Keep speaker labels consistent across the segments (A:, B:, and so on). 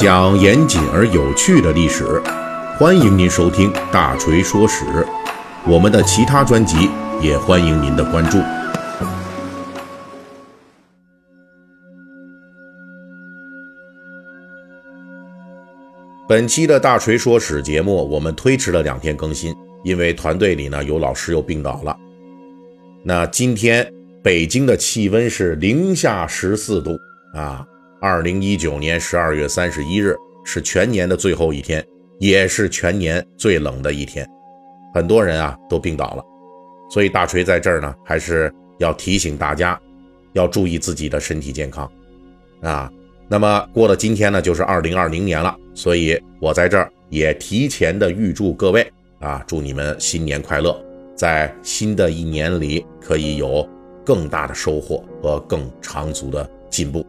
A: 讲严谨而有趣的历史，欢迎您收听《大锤说史》。我们的其他专辑也欢迎您的关注。本期的大锤说史节目，我们推迟了两天更新，因为团队里呢有老师又病倒了。那今天北京的气温是零下十四度啊！二零一九年十二月三十一日是全年的最后一天，也是全年最冷的一天，很多人啊都病倒了，所以大锤在这儿呢，还是要提醒大家，要注意自己的身体健康啊。那么过了今天呢，就是二零二零年了，所以我在这儿也提前的预祝各位啊，祝你们新年快乐，在新的一年里可以有更大的收获和更长足的进步。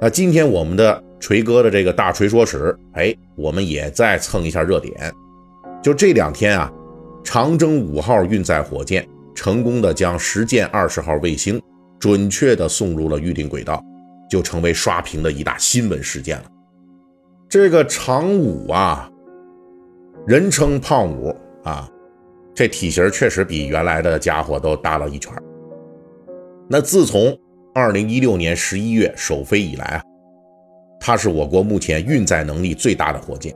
A: 那今天我们的锤哥的这个大锤说史，哎，我们也再蹭一下热点。就这两天啊，长征五号运载火箭成功的将实践二十号卫星准确的送入了预定轨道。就成为刷屏的一大新闻事件了。这个长五啊，人称胖五啊，这体型确实比原来的家伙都大了一圈。那自从二零一六年十一月首飞以来啊，它是我国目前运载能力最大的火箭，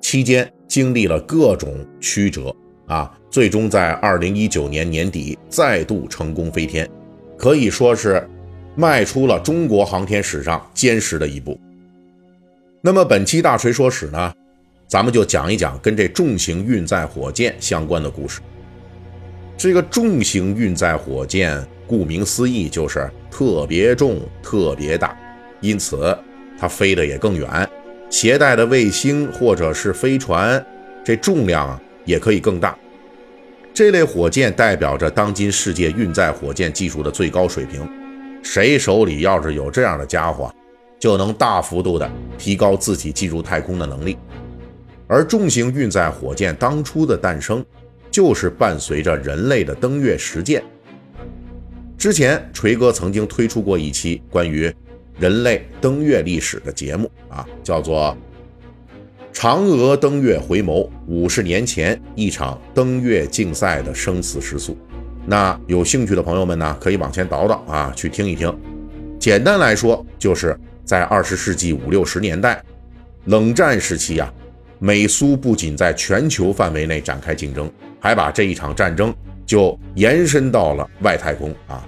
A: 期间经历了各种曲折啊，最终在二零一九年年底再度成功飞天，可以说是。迈出了中国航天史上坚实的一步。那么本期大锤说史呢，咱们就讲一讲跟这重型运载火箭相关的故事。这个重型运载火箭，顾名思义就是特别重、特别大，因此它飞得也更远，携带的卫星或者是飞船，这重量也可以更大。这类火箭代表着当今世界运载火箭技术的最高水平。谁手里要是有这样的家伙，就能大幅度的提高自己进入太空的能力。而重型运载火箭当初的诞生，就是伴随着人类的登月实践。之前锤哥曾经推出过一期关于人类登月历史的节目啊，叫做《嫦娥登月回眸：五十年前一场登月竞赛的生死时速》。那有兴趣的朋友们呢，可以往前倒倒啊，去听一听。简单来说，就是在二十世纪五六十年代，冷战时期啊，美苏不仅在全球范围内展开竞争，还把这一场战争就延伸到了外太空啊。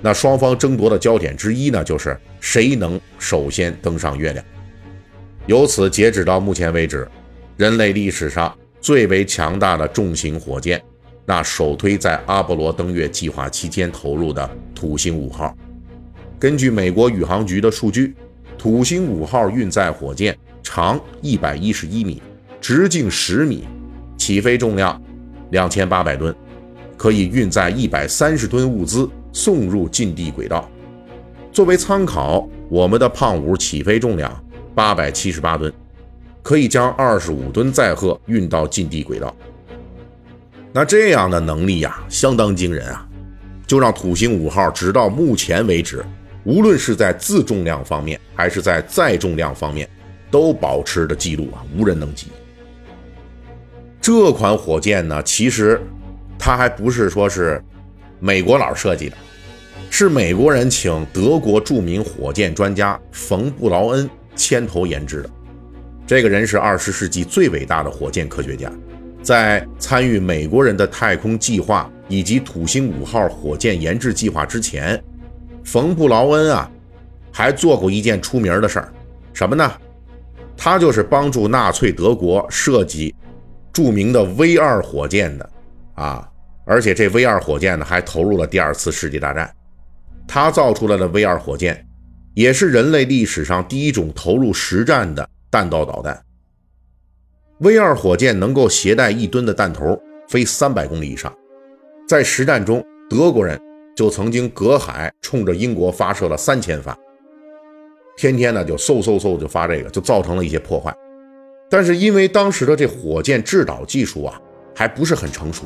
A: 那双方争夺的焦点之一呢，就是谁能首先登上月亮。由此截止到目前为止，人类历史上最为强大的重型火箭。那首推在阿波罗登月计划期间投入的土星五号，根据美国宇航局的数据，土星五号运载火箭长一百一十一米，直径十米，起飞重量两千八百吨，可以运载一百三十吨物资送入近地轨道。作为参考，我们的胖五起飞重量八百七十八吨，可以将二十五吨载荷运到近地轨道。那这样的能力呀，相当惊人啊！就让土星五号直到目前为止，无论是在自重量方面，还是在载重量方面，都保持着记录啊，无人能及。这款火箭呢，其实它还不是说是美国佬设计的，是美国人请德国著名火箭专家冯布劳恩牵头研制的。这个人是二十世纪最伟大的火箭科学家。在参与美国人的太空计划以及土星五号火箭研制计划之前，冯布劳恩啊，还做过一件出名的事儿，什么呢？他就是帮助纳粹德国设计著名的 V 二火箭的啊，而且这 V 二火箭呢，还投入了第二次世界大战。他造出来的 V 二火箭，也是人类历史上第一种投入实战的弹道导弹。V 二火箭能够携带一吨的弹头飞三百公里以上，在实战中，德国人就曾经隔海冲着英国发射了三千发，天天呢就嗖嗖嗖就发这个，就造成了一些破坏。但是因为当时的这火箭制导技术啊还不是很成熟，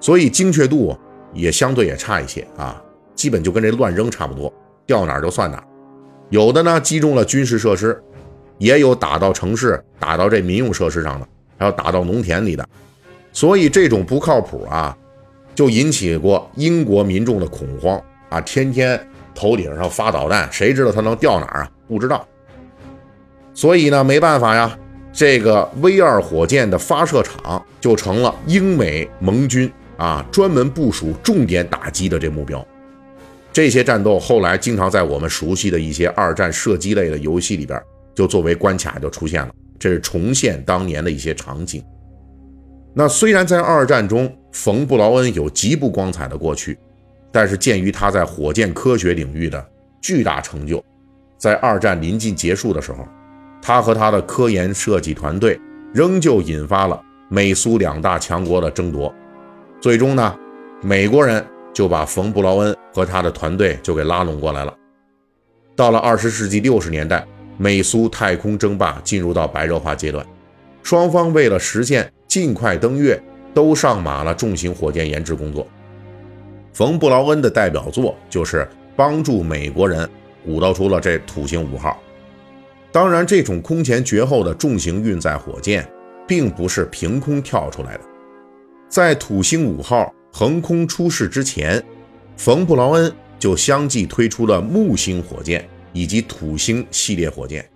A: 所以精确度也相对也差一些啊，基本就跟这乱扔差不多，掉哪儿就算哪儿。有的呢击中了军事设施。也有打到城市、打到这民用设施上的，还有打到农田里的。所以这种不靠谱啊，就引起过英国民众的恐慌啊！天天头顶上发导弹，谁知道它能掉哪儿啊？不知道。所以呢，没办法呀，这个 V 二火箭的发射场就成了英美盟军啊专门部署、重点打击的这目标。这些战斗后来经常在我们熟悉的一些二战射击类的游戏里边，就作为关卡就出现了。这是重现当年的一些场景。那虽然在二战中，冯布劳恩有极不光彩的过去，但是鉴于他在火箭科学领域的巨大成就，在二战临近结束的时候，他和他的科研设计团队仍旧引发了美苏两大强国的争夺。最终呢，美国人。就把冯布劳恩和他的团队就给拉拢过来了。到了二十世纪六十年代，美苏太空争霸进入到白热化阶段，双方为了实现尽快登月，都上马了重型火箭研制工作。冯布劳恩的代表作就是帮助美国人鼓捣出了这土星五号。当然，这种空前绝后的重型运载火箭，并不是凭空跳出来的，在土星五号。横空出世之前，冯布劳恩就相继推出了木星火箭以及土星系列火箭。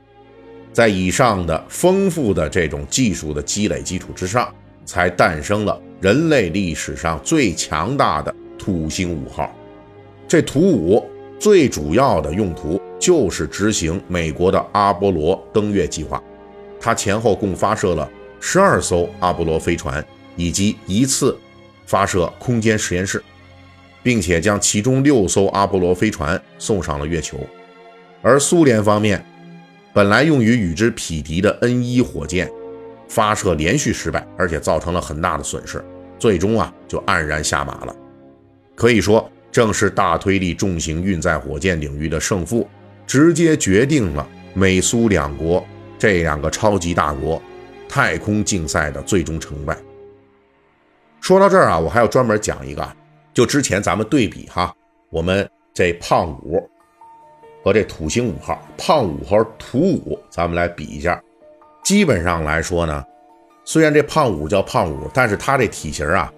A: 在以上的丰富的这种技术的积累基础之上，才诞生了人类历史上最强大的土星五号。这土五最主要的用途就是执行美国的阿波罗登月计划，它前后共发射了十二艘阿波罗飞船以及一次。发射空间实验室，并且将其中六艘阿波罗飞船送上了月球。而苏联方面，本来用于与之匹敌的 N 一火箭发射连续失败，而且造成了很大的损失，最终啊就黯然下马了。可以说，正是大推力重型运载火箭领域的胜负，直接决定了美苏两国这两个超级大国太空竞赛的最终成败。说到这儿啊，我还要专门讲一个，就之前咱们对比哈，我们这胖五和这土星五号，胖五和土五，咱们来比一下。基本上来说呢，虽然这胖五叫胖五，但是它这体型啊，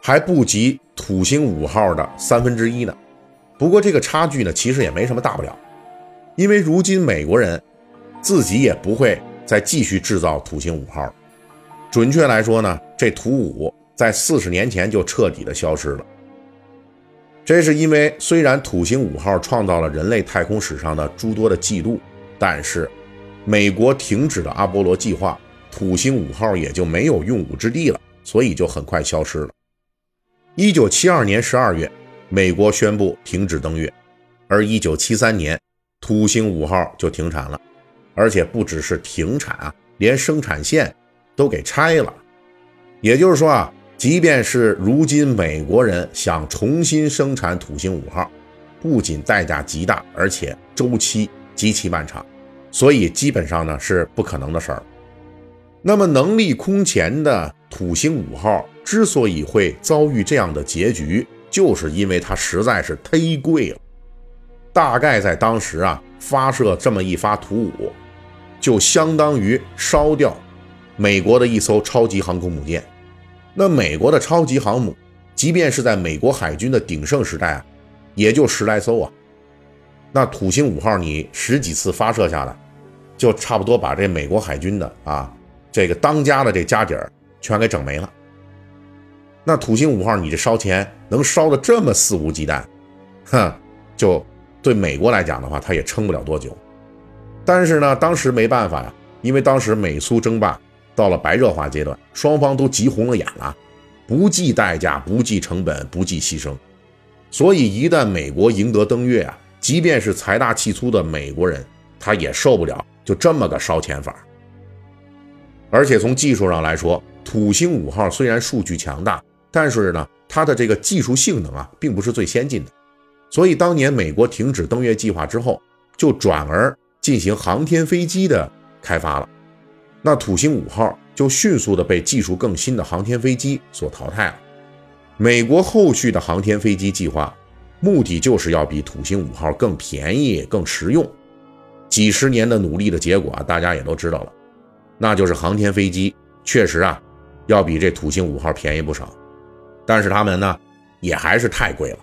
A: 还不及土星五号的三分之一呢。不过这个差距呢，其实也没什么大不了，因为如今美国人自己也不会再继续制造土星五号。准确来说呢，这土五。在四十年前就彻底的消失了。这是因为，虽然土星五号创造了人类太空史上的诸多的记录，但是美国停止了阿波罗计划，土星五号也就没有用武之地了，所以就很快消失了。一九七二年十二月，美国宣布停止登月，而一九七三年，土星五号就停产了，而且不只是停产啊，连生产线都给拆了。也就是说啊。即便是如今美国人想重新生产土星五号，不仅代价极大，而且周期极其漫长，所以基本上呢是不可能的事儿。那么能力空前的土星五号之所以会遭遇这样的结局，就是因为它实在是忒贵了。大概在当时啊，发射这么一发土五，就相当于烧掉美国的一艘超级航空母舰。那美国的超级航母，即便是在美国海军的鼎盛时代啊，也就十来艘啊。那土星五号你十几次发射下来，就差不多把这美国海军的啊这个当家的这家底儿全给整没了。那土星五号你这烧钱能烧的这么肆无忌惮，哼，就对美国来讲的话，它也撑不了多久。但是呢，当时没办法呀，因为当时美苏争霸。到了白热化阶段，双方都急红了眼了，不计代价，不计成本，不计牺牲。所以一旦美国赢得登月啊，即便是财大气粗的美国人，他也受不了就这么个烧钱法。而且从技术上来说，土星五号虽然数据强大，但是呢，它的这个技术性能啊，并不是最先进的。所以当年美国停止登月计划之后，就转而进行航天飞机的开发了。那土星五号就迅速的被技术更新的航天飞机所淘汰了。美国后续的航天飞机计划，目的就是要比土星五号更便宜、更实用。几十年的努力的结果啊，大家也都知道了，那就是航天飞机确实啊，要比这土星五号便宜不少，但是他们呢，也还是太贵了，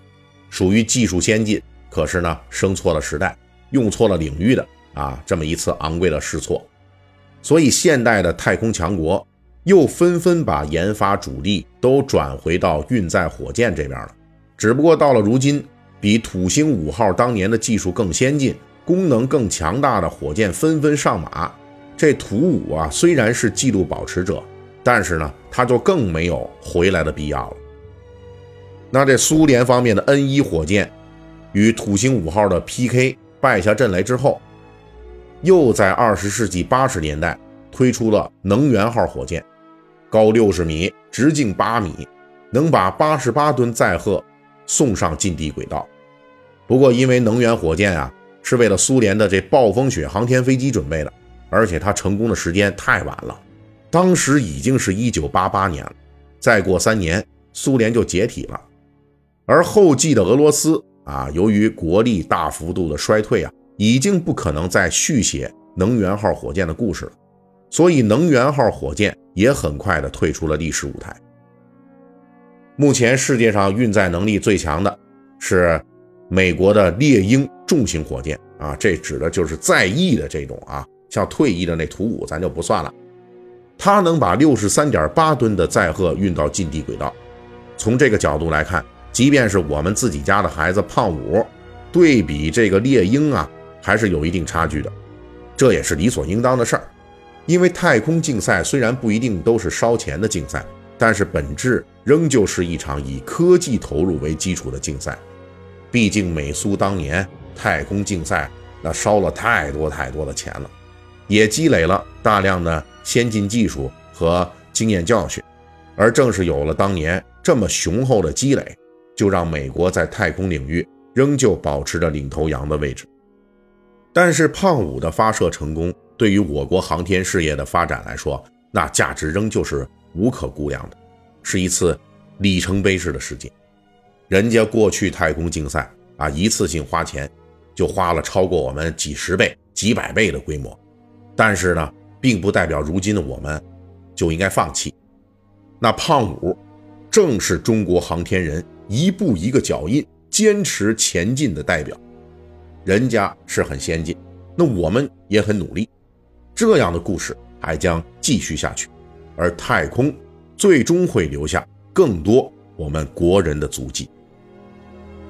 A: 属于技术先进，可是呢，生错了时代，用错了领域的啊，这么一次昂贵的试错，所以现代的太空强国又纷纷把研发主力都转回到运载火箭这边了，只不过到了如今，比土星五号当年的技术更先进。功能更强大的火箭纷纷上马，这图五啊虽然是纪录保持者，但是呢，它就更没有回来的必要了。那这苏联方面的 N 一火箭与土星五号的 PK 败下阵来之后，又在二十世纪八十年代推出了能源号火箭，高六十米，直径八米，能把八十八吨载荷送上近地轨道。不过因为能源火箭啊。是为了苏联的这暴风雪航天飞机准备的，而且它成功的时间太晚了，当时已经是一九八八年了，再过三年苏联就解体了，而后继的俄罗斯啊，由于国力大幅度的衰退啊，已经不可能再续写能源号火箭的故事了，所以能源号火箭也很快的退出了历史舞台。目前世界上运载能力最强的是。美国的猎鹰重型火箭啊，这指的就是在役的这种啊，像退役的那图五咱就不算了。它能把六十三点八吨的载荷运到近地轨道。从这个角度来看，即便是我们自己家的孩子胖五，对比这个猎鹰啊，还是有一定差距的。这也是理所应当的事儿，因为太空竞赛虽然不一定都是烧钱的竞赛，但是本质仍旧是一场以科技投入为基础的竞赛。毕竟美苏当年太空竞赛那烧了太多太多的钱了，也积累了大量的先进技术和经验教训，而正是有了当年这么雄厚的积累，就让美国在太空领域仍旧保持着领头羊的位置。但是胖五的发射成功，对于我国航天事业的发展来说，那价值仍旧是无可估量的，是一次里程碑式的事件。人家过去太空竞赛啊，一次性花钱就花了超过我们几十倍、几百倍的规模，但是呢，并不代表如今的我们就应该放弃。那胖五正是中国航天人一步一个脚印、坚持前进的代表。人家是很先进，那我们也很努力，这样的故事还将继续下去，而太空最终会留下更多我们国人的足迹。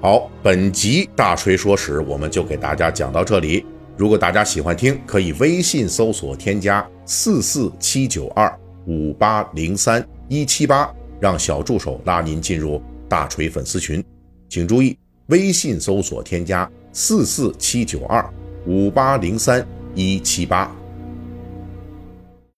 A: 好，本集大锤说史我们就给大家讲到这里。如果大家喜欢听，可以微信搜索添加四四七九二五八零三一七八，让小助手拉您进入大锤粉丝群。请注意，微信搜索添加四四七九二五八零三一七八。